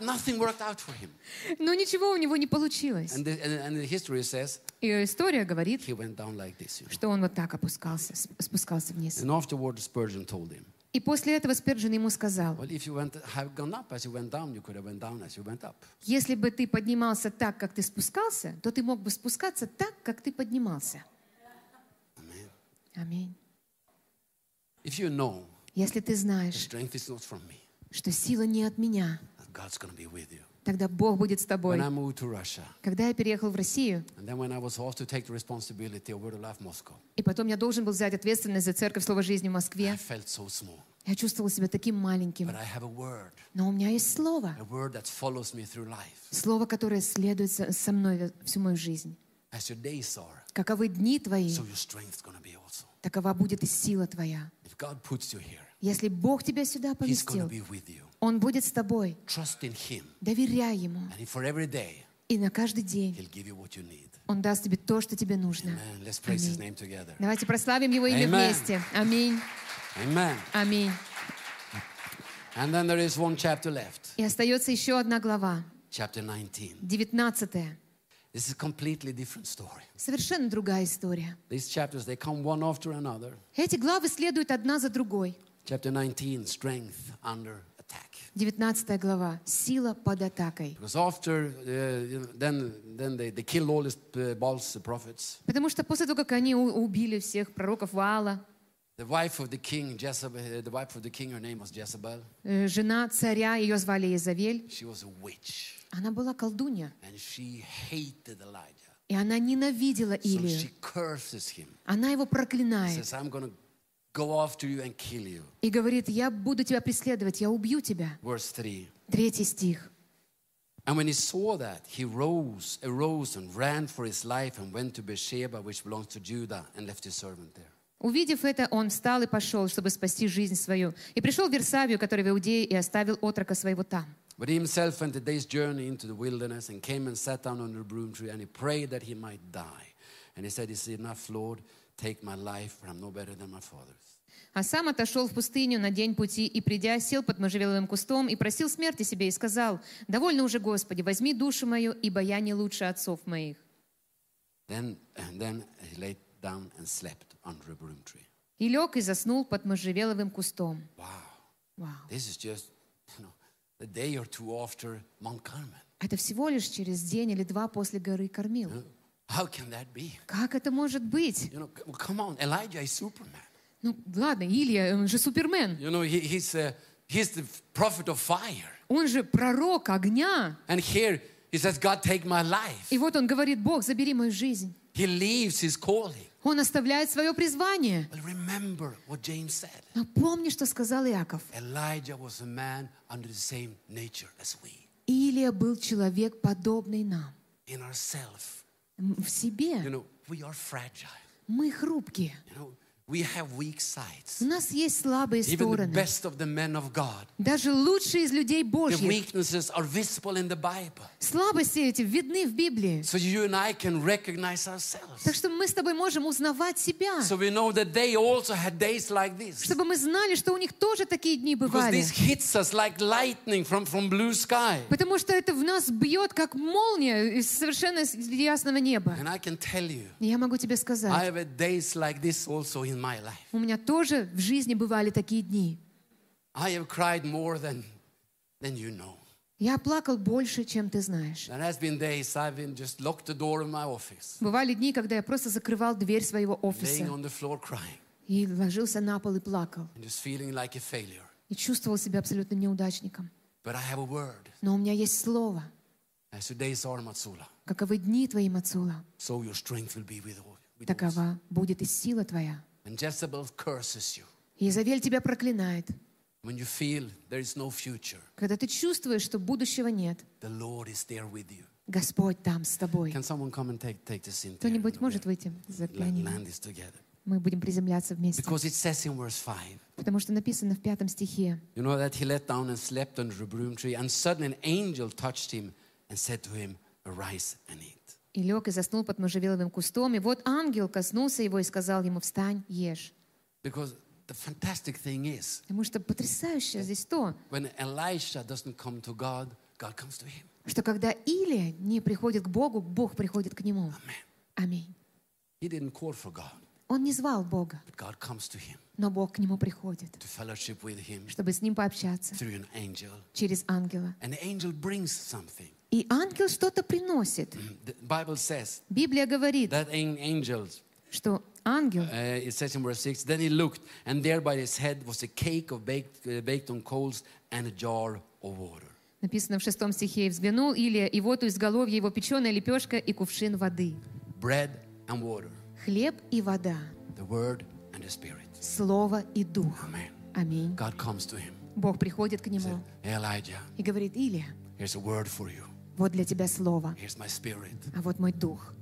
Nothing worked out for him. Но ничего у него не получилось. And the, and, the history says И история говорит, he went down like this. You know. что он вот так опускался, сп- спускался вниз. And afterward, Spurgeon told him, И после этого Сперджин ему сказал, если бы ты поднимался так, как ты спускался, то ты мог бы спускаться так, как ты поднимался. Аминь. Если ты знаешь, что сила не от меня, тогда Бог будет с тобой. When I moved to Russia, Когда я переехал в Россию, I и потом я должен был взять ответственность за церковь Слова Жизни в I Москве, felt so small. я чувствовал себя таким маленьким. But I have a word, Но у меня есть слово. a word that follows me through life. Слово, которое следует со мной всю мою жизнь. As your days are, Каковы дни твои, so your strength's to be also. такова будет и сила твоя. If God puts you here, Если Бог тебя сюда He's going to поместил, be with you. Он будет с тобой. Trust in Him. Доверяй Ему. And for every day, И на каждый день He'll give you what you need. Он даст тебе то, что тебе нужно. Amen. Let's praise His name together. Давайте прославим Его имя Amen. вместе. Аминь. Amen. Аминь. And then there is one chapter left, И остается еще одна глава, chapter 19. 19. This is a completely different story. Совершенно другая история. These chapters, they come one after another. Эти главы следуют одна за другой. Chapter 19 Strength under. 19 глава. Сила под атакой. Uh, uh. Потому что после того, как они убили всех пророков Ваала, uh, э, жена царя, ее звали Изавель, она была колдунья. И она ненавидела Илию. Она его проклинает go after you and kill you. и говорит, я буду тебя преследовать, я убью тебя. Verse 3. Третий стих. And when he saw that, he rose, arose and ran for his life and went to Beersheba, which belongs to Judah, and left his servant there. Увидев это, он встал и пошел, чтобы спасти жизнь свою. И пришел в Версавию, который в Иудее, и оставил отрока своего там. But he himself went a day's journey into the wilderness and came and sat down under a broom tree, and he prayed that he might die. And he said, Is it enough, Lord? Take my life, for I'm no better than my father's. А сам отошел в пустыню на день пути и, придя, сел под можжевеловым кустом и просил смерти себе и сказал, «Довольно уже, Господи, возьми душу мою, ибо я не лучше отцов моих». Then, then he lay down and slept under a broom tree. И лег и заснул под можжевеловым кустом. Wow. Вау. This is just, you know, a day or two after Mount Carmel. Это всего лишь через день или два после горы Кормил. How can that be? Как это может быть? You know, come on, Elijah is Superman. Ну, ладно, Илья, он же супермен. You know, he, he's, uh, he's the prophet of fire. Он же пророк огня. And here he says, God, take my life. И вот он говорит, Бог, забери мою жизнь. He leaves his calling. Он оставляет свое призвание. Well, remember what James said. Но помни, что сказал Иаков. Elijah was a man under the same nature as we. Илия был человек, подобный нам. In ourselves, В себе you know, we are fragile. мы хрупкие. You know, we have weak sides. У нас есть слабые Even the стороны. best of the men of God, Даже лучшие из людей the Божьих. weaknesses are visible in the Bible. Слабости эти видны в Библии. So you and I can recognize ourselves. Так что мы с тобой можем узнавать себя. So we know that they also had days like this. Чтобы мы знали, что у них тоже такие дни Because бывали. this hits us like lightning from, from blue sky. Потому что это в нас бьет, как молния из совершенно ясного неба. And I can tell you, я могу тебе I сказать, have had days like this also in. У меня тоже в жизни бывали такие дни. I have cried more than, than you know. Я плакал больше, чем ты знаешь. Бывали дни, когда я просто закрывал дверь своего офиса и ложился на пол и плакал. И чувствовал себя абсолютно неудачником. But I have a word. Но у меня есть слово. Каковы дни твои, Мацула, такова будет и сила твоя. When Jezebel curses you, И Изавель тебя проклинает. when you feel there is no future, Когда ты чувствуешь, что будущего нет, the Lord is there with you. Господь там с тобой. Can someone come and take, take this in? Кто-нибудь может выйти за пианино? land this together. Мы будем приземляться вместе. Because it says in verse 5, Потому что написано в пятом стихе. you know, that he let down and slept under a broom tree, and suddenly an angel touched him and said to him, Arise and eat. И лег и заснул под можжевеловым кустом. И вот ангел коснулся его и сказал ему, встань, ешь. Because the fantastic thing is, Потому что потрясающее здесь то, when Elisha doesn't come to God, God comes to him. что когда Илия не приходит к Богу, Бог приходит к нему. Аминь. He didn't call for God, Он не звал Бога, but God comes to him но Бог к нему приходит, to fellowship with him чтобы с ним пообщаться through an angel. через ангела. And the angel brings something. И ангел что-то приносит. Says Библия говорит, that an angel, что ангел uh, it says in verse 6, then he looked, and there by his head was a cake of baked, uh, baked on coals and a jar of water. Написано в шестом стихе, «И взглянул Илия, и вот у изголовья его печеная лепешка и кувшин воды». Bread and water, Хлеб и вода, the word and the spirit. слово и дух. Amen. Аминь. God comes to him. Бог приходит к Said, нему hey, Elijah, и говорит, Илия, here's a word for you. Вот для тебя слово, а вот мой дух.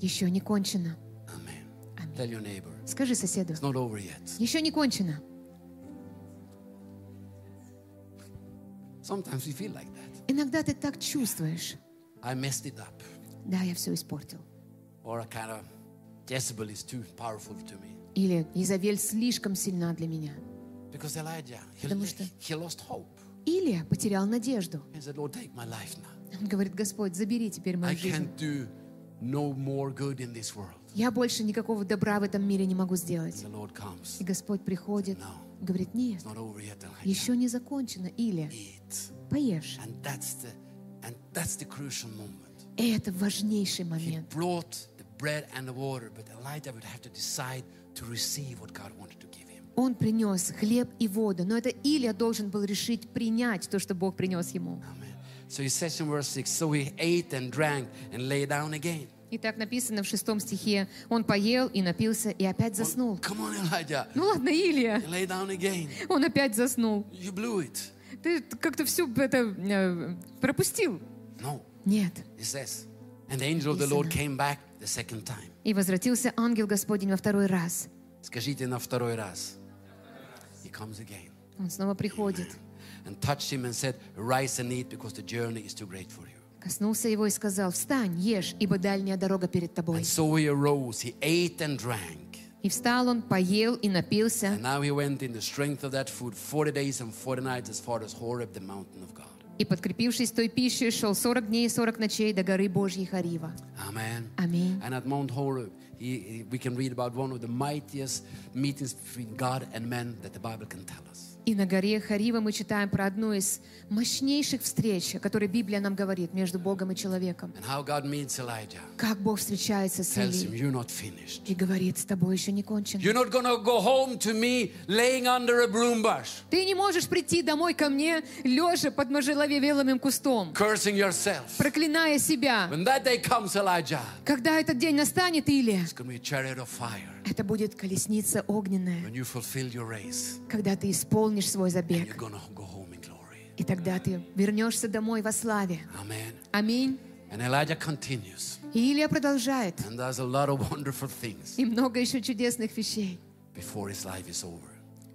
Еще не кончено. Аминь. Скажи соседу, еще не кончено. Like. Иногда ты так чувствуешь. Да, я все испортил. Kind of. Или Изавель слишком сильна для меня. Because Elijah, he, Потому что- he lost hope. Илия потерял надежду. Он говорит, Господь, забери теперь мою жизнь. Я больше никакого добра в этом мире не могу сделать. И Господь приходит, говорит, нет, еще не закончено. Или поешь. И это важнейший момент. brought the bread and the water, but Elijah would have to decide to receive what God wanted to give him. Он принес хлеб и воду, но это Илия должен был решить принять то, что Бог принес ему. Amen. So he says in verse 6 So he ate and drank and lay down again. И так написано в шестом стихе. Он поел и напился, и опять заснул. Come on, Elijah. Ну ладно. You lay down again. Он опять заснул. You blew it. Ты как-то все это э, пропустил. No, Нет. he says. And the angel of the Lord came back the second time. И возвратился ангел Господень во второй раз. Скажите на второй раз. He comes again Он снова приходит. and touched him and said, Rise and eat because the journey is too great for you. Коснулся его и сказал, встань, ешь, ибо дальняя дорога перед тобой. And so he arose, he ate and drank. И встал он, поел и напился. And now he went in the strength of that food 40 days and 40 nights as far as Horeb, the mountain of God. И, подкрепившись той пищей, шел 40 дней и 40 ночей до горы Божьей Харива. Аминь. And at Mount Horeb, he, he- we can read about one of the mightiest meetings between God and man that the Bible can tell us. И на горе Харива мы читаем про одну из мощнейших встреч, о которой Библия нам говорит, между Богом и человеком. Elijah, Как Бог встречается с Илией и говорит, с тобой еще не кончено. Go Ты не можешь прийти домой ко мне, лежа под можжеловелым кустом, проклиная себя. Comes, Elijah, Когда этот день настанет, Илия, это будет колесница огненная, когда ты исполнишь свой забег. И тогда ты вернешься домой во славе. Аминь. And Elijah continues И Илия продолжает. and does a lot of wonderful things И много еще чудесных вещей before his life is over.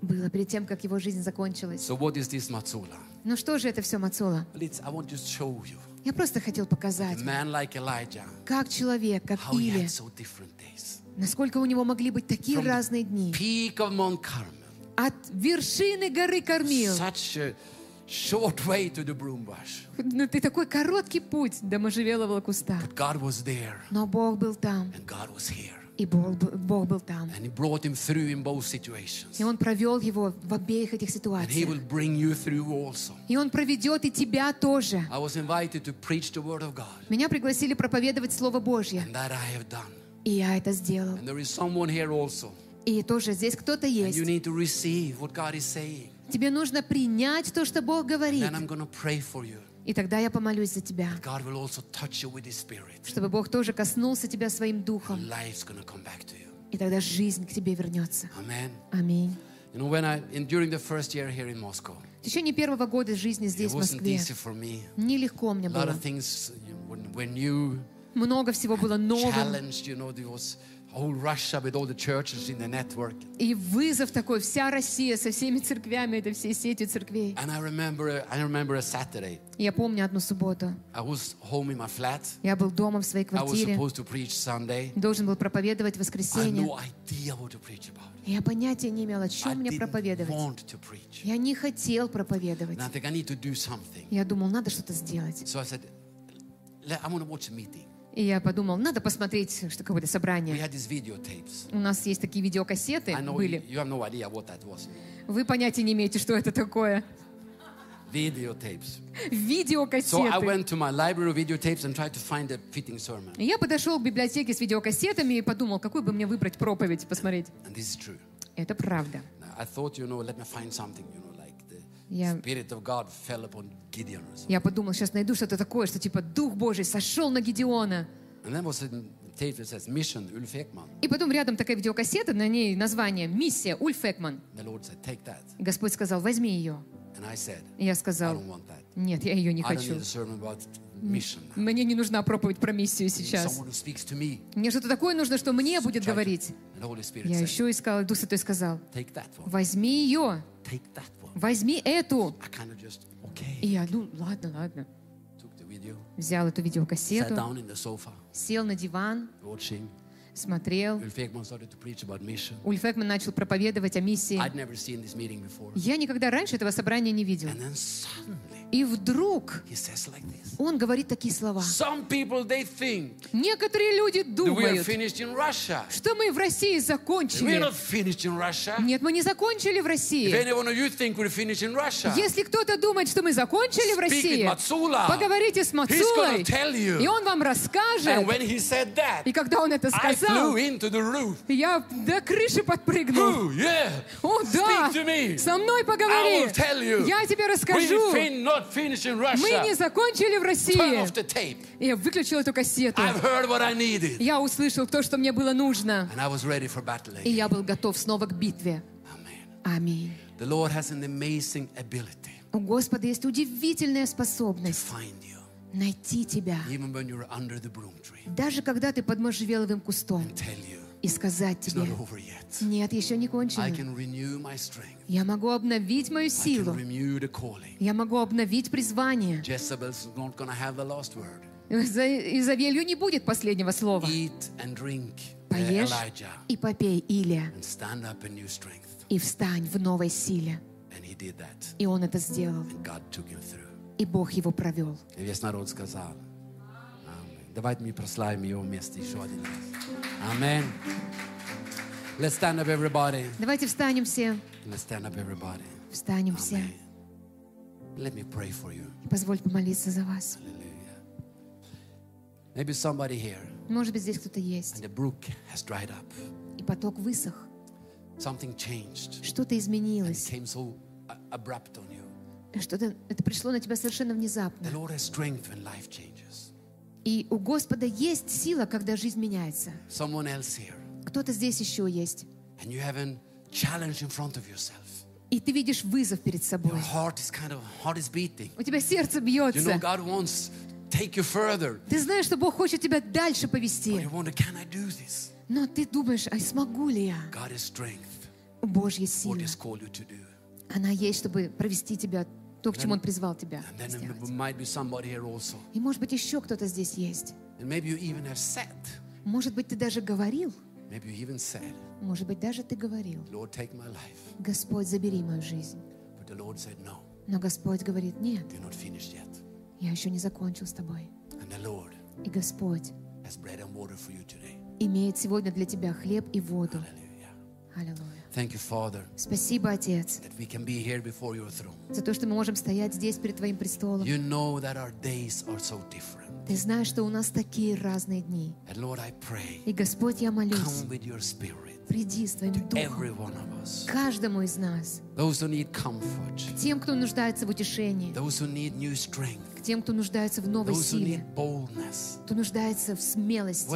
было перед тем, как его жизнь закончилась. So, what is this Matsula? Ну что же это все, Мацула? Well, it's, I want to show you Я просто хотел показать, man like Elijah, как человек, как Илия, so. Насколько у него могли быть такие From разные дни. Peak of Mount Carmel, От вершины горы Кормил. such a short way to the broom bush. Ну, ты такой короткий путь до можжевелового куста. But God was there Но Бог был там, and God was here. и Бог, Бог был там. And He brought him through in both situations. И Он провел его в обеих этих And He ситуациях. will bring you through also. И Он проведет и тебя тоже. I was invited to preach the Word of God, Меня пригласили проповедовать Слово Божье. and that I have done. И я это сделал. And there is someone here also. И тоже здесь кто-то And you есть. need to receive what God is saying. Тебе нужно принять то, что Бог говорит. Then I'm going to pray for you. И тогда я помолюсь за тебя, God will also touch you with His Spirit. чтобы Бог тоже коснулся тебя своим духом. life's going to come back to you. И тогда жизнь к тебе вернется. Аминь. You know, when I, in, during the first year here in Moscow, В течение первого года жизни здесь, в Москве, нелегко мне было. Много всего было новым. И вызов такой, вся Россия со всеми церквями, это всей сетью церквей. Я помню одну субботу. Я был дома в своей квартире. Должен был проповедовать в воскресенье. Я понятия не имела, о чем мне проповедовать. Я не хотел проповедовать. Я думал, надо что-то сделать. So I said, "Le- I want to watch a meeting. И я подумал, надо посмотреть, что какое-то собрание. У нас есть такие видеокассеты, you, были. you have no. Вы понятия не имеете, что это такое. Videotapes. So I Видеокассеты. went to my library of videotapes and tried to find a fitting sermon. И Я подошел к библиотеке с видеокассетами и подумал, какую бы мне выбрать проповедь посмотреть. And this is true. Это правда. I thought, you know, let me find something, you know, something. Я подумал, сейчас найду что-то такое, что типа Дух Божий сошел на Гедеона. И потом рядом такая видеокассета, на ней название «Миссия Ульф Экман». Господь сказал, возьми ее. И я сказал, нет, я ее не хочу. Мне не нужна проповедь про миссию сейчас. Мне что-то такое нужно, что мне будет говорить. Я еще искал, Дух Святой сказал, возьми ее. Возьми эту. И я, ну ладно, ладно. Взял эту видеокассету, сел на диван, смотрел. Ульф Экман начал проповедовать о миссии. Я никогда раньше этого собрания не видел. И вдруг он говорит такие слова. Некоторые люди думают, что мы в России закончили. Нет, мы не закончили в России. Если кто-то думает, что мы закончили в России, поговорите с Мацулой, и он вам расскажет. И когда он это сказал, я до крыши подпрыгнул. О, да, со мной поговори. Я тебе расскажу. Мы не закончили в России. я выключил эту кассету. Я услышал то, что мне было нужно. И я был готов снова к битве. Аминь. У Господа есть удивительная способность найти тебя, даже когда ты под можжевеловым кустом, и сказать тебе, нет, еще не кончено. Я могу обновить мою силу. Я могу обновить призвание. Изавелью не будет последнего слова. Uh, Поешь и попей, Илия, и встань в новой силе. И он это сделал. И Бог его провел. И весь народ сказал. Давайте мы прославим его вместе еще один раз. Амен. Let's stand up, everybody. Давайте встанем все. Let's stand up, everybody. Встанем все. Amen. Let me pray for you. И позволь помолиться за вас. Hallelujah. Maybe somebody here, Может быть, здесь кто-то есть. and the brook has dried up. И поток высох. Something changed. Что-то It изменилось. came so uh, abrupt on you. Что-то это пришло на тебя совершенно The внезапно. Lord has strength when life changes. И у Господа есть сила, когда жизнь меняется. Someone else here, Кто-то здесь еще есть. and you have a challenge in front of yourself. И ты видишь вызов перед Your собой. heart is kind of heart is beating. У тебя сердце You know бьется. God wants take you further. Ты знаешь, что Бог хочет тебя дальше But повести. you wonder, can I do this? Но ты думаешь, а смогу ли я? God is strength. У Божьей What. He's called you to do. Она есть, чтобы провести тебя то, к чему Он призвал тебя сделать. И может быть еще кто-то здесь есть. Может быть, ты даже говорил. Может быть, даже ты говорил. Господь, забери мою жизнь. Но Господь говорит, нет, я еще не закончил с тобой. И Господь имеет сегодня для тебя хлеб и воду. Аллилуйя. Thank you, Father, Спасибо, Отец, that we can be here before your throne. за то, что мы можем стоять здесь перед Твоим престолом. You know that our days are so different. Ты знаешь, что у нас такие разные дни. And Lord, I pray, И, Господь, я молюсь, come with your spirit, приди с Твоим every Духом one of us. каждому из нас, Those who need comfort, тем, кто нуждается в утешении, those who need new strength, к тем, кто нуждается в новой силе, кто нуждается в смелости.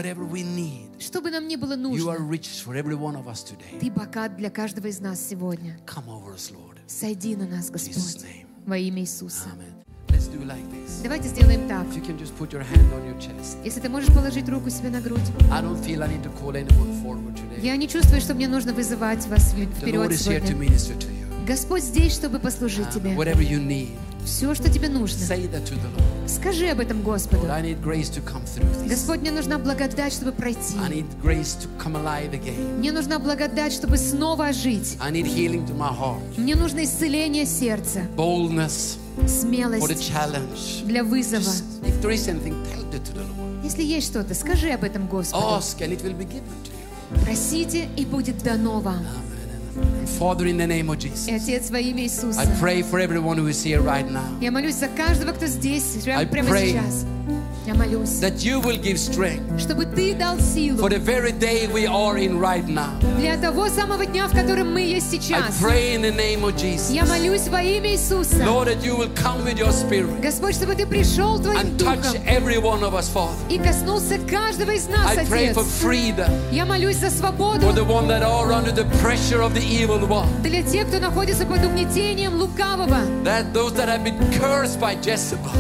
need. Что бы нам ни было нужно. Ты богат для каждого из нас сегодня. Us. Сойди на нас, Господь, во имя Иисуса. Like. Давайте сделаем так. Если ты можешь положить руку себе на грудь. Я не чувствую, что мне нужно вызывать вас вперед сегодня. Господь здесь, чтобы послужить тебе. Все, что тебе нужно. Скажи об этом Господу. Господь, мне нужна благодать, чтобы пройти. Мне нужна благодать, чтобы снова ожить. Мне нужно исцеление сердца, смелость для вызова. Если есть что-то, скажи об этом Господу. Просите, и будет дано вам. And Father, in the name of Jesus, И Отец во имя Иисуса. I pray for everyone who is here right now Я молюсь за каждого, кто здесь, прямо, I прямо pray сейчас. Я молюсь, that you will give strength чтобы Ты дал for силу the very day we are in right now. для того самого дня, в котором мы есть I сейчас. pray in the name of Jesus, Я молюсь во имя Иисуса. Lord, that you will come with your spirit Господь, чтобы Ты пришел Твоим and touch Духом every one of us, Father. и коснулся каждого из нас, I pray Отец. for freedom Я молюсь за for свободу the one that are under the pressure of the evil one. для тех, кто находится под угнетением лукавого, That those that have been cursed by Jezebel.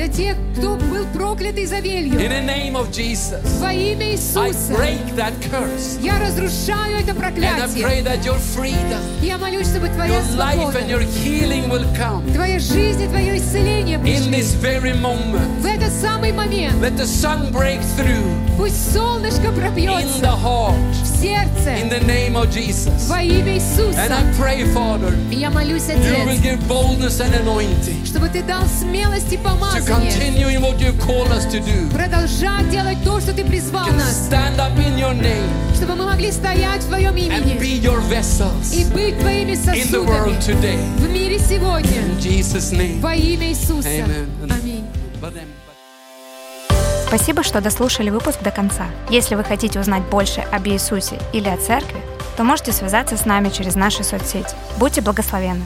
для тех, кто был проклят In Изавелью. the name of Jesus, Во имя I Иисуса break that curse. я разрушаю это And I проклятие. pray that your freedom, Я молюсь, чтобы Твоя your life and your свобода, healing will come Твоя жизнь и Твое исцеление in пришли this very moment. в этот самый момент. Let the sun break through Пусть солнышко in пробьется the heart в in сердце the name of Jesus. во имя And Иисуса. I pray, Father, И я молюсь, you will Отец, give boldness and anointing чтобы Ты дал смелость и to помазание continue in what you've called us to do. продолжать делать то, что Ты призвал Can нас, stand up in your name чтобы мы могли стоять в Твоем and имени be your vessels и быть Твоими in the world сосудами today. в мире сегодня In Jesus' name. во имя Иисуса. Amen. Аминь. Спасибо, что дослушали выпуск до конца. Если вы хотите узнать больше об Иисусе или о церкви, то можете связаться с нами через наши соцсети. Будьте благословенны!